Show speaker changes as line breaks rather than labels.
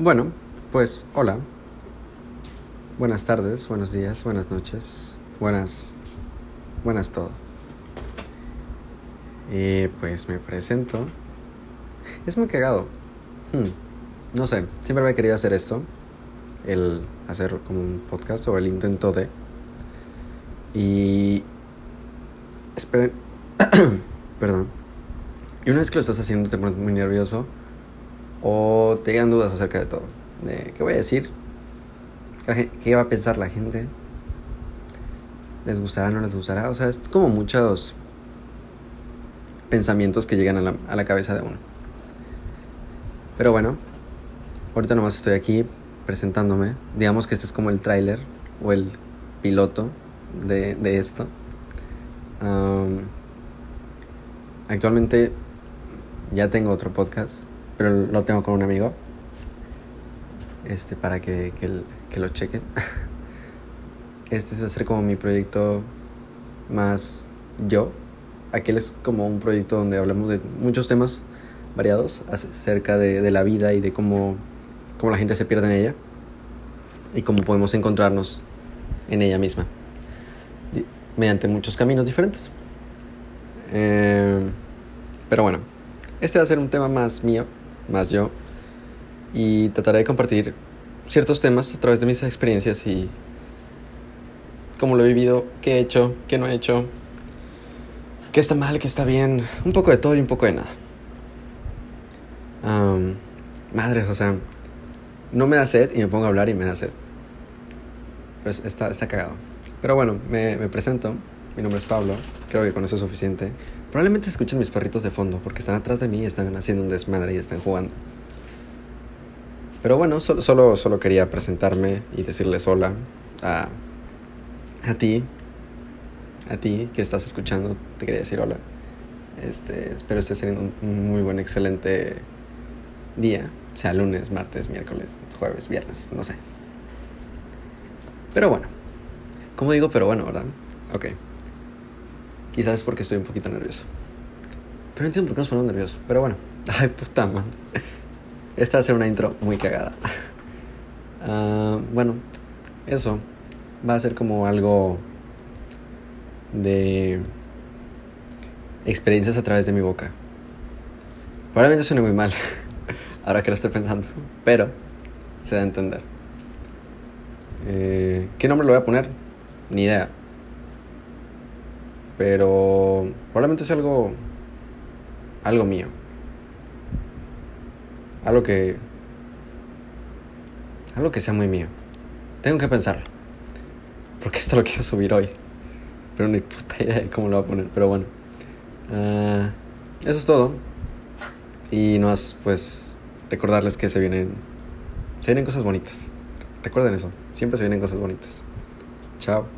Bueno, pues hola. Buenas tardes, buenos días, buenas noches, buenas... Buenas todo. Y pues me presento. Es muy cagado. Hmm, No sé, siempre me he querido hacer esto. El hacer como un podcast o el intento de... Y... Esperen. Perdón. Y una vez que lo estás haciendo te pones muy nervioso o te llegan dudas acerca de todo. De qué voy a decir, qué va a pensar la gente, les gustará, no les gustará. O sea, es como muchos pensamientos que llegan a la, a la cabeza de uno. Pero bueno, ahorita nomás estoy aquí presentándome. Digamos que este es como el tráiler o el piloto de, de esto. Um, actualmente ya tengo otro podcast pero lo tengo con un amigo. Este, para que, que, lo chequen. Este va a ser como mi proyecto más yo. Aquel es como un proyecto donde hablamos de muchos temas variados acerca de, de la vida y de cómo, cómo la gente se pierde en ella y cómo podemos encontrarnos en ella misma mediante muchos caminos diferentes. Eh, pero bueno, este va a ser un tema más mío, más yo, y trataré de compartir ciertos temas a través de mis experiencias y cómo lo he vivido, qué he hecho, qué no he hecho, qué está mal, qué está bien, un poco de todo y un poco de nada. madres, o sea, no me da sed y me pongo a hablar y me da sed. Pues está, está cagado. Pero bueno, me, me presento. Mi nombre es Pablo. Creo que con eso es suficiente. Probablemente escuchen mis perritos de fondo porque están atrás de mí y están haciendo un desmadre y están jugando. Pero bueno, solo, solo, solo quería presentarme y decirles hola a, a ti, a ti que estás escuchando, te quería decir hola. Este, espero estés teniendo un muy buen, excelente día, sea lunes, martes, miércoles, jueves, viernes, no sé. Pero bueno, como digo, pero bueno, ¿verdad? Ok. Quizás es porque estoy un poquito nervioso. Pero no entiendo por qué nos ponemos nerviosos. Pero bueno. Ay, puta man. Esta va a ser una intro muy cagada. Uh, bueno, eso. Va a ser como algo de experiencias a través de mi boca. Probablemente suene muy mal, ahora que lo estoy pensando, pero se da a entender. Eh, ¿Qué nombre le voy a poner? Ni idea. Pero probablemente es algo. algo mío. Algo que. algo que sea muy mío. Tengo que pensarlo. Porque esto lo quiero subir hoy. Pero ni puta idea de cómo lo voy a poner. Pero bueno. Uh, eso es todo. Y no más, pues, recordarles que se vienen. Se vienen cosas bonitas. Recuerden eso. Siempre se vienen cosas bonitas. Chao.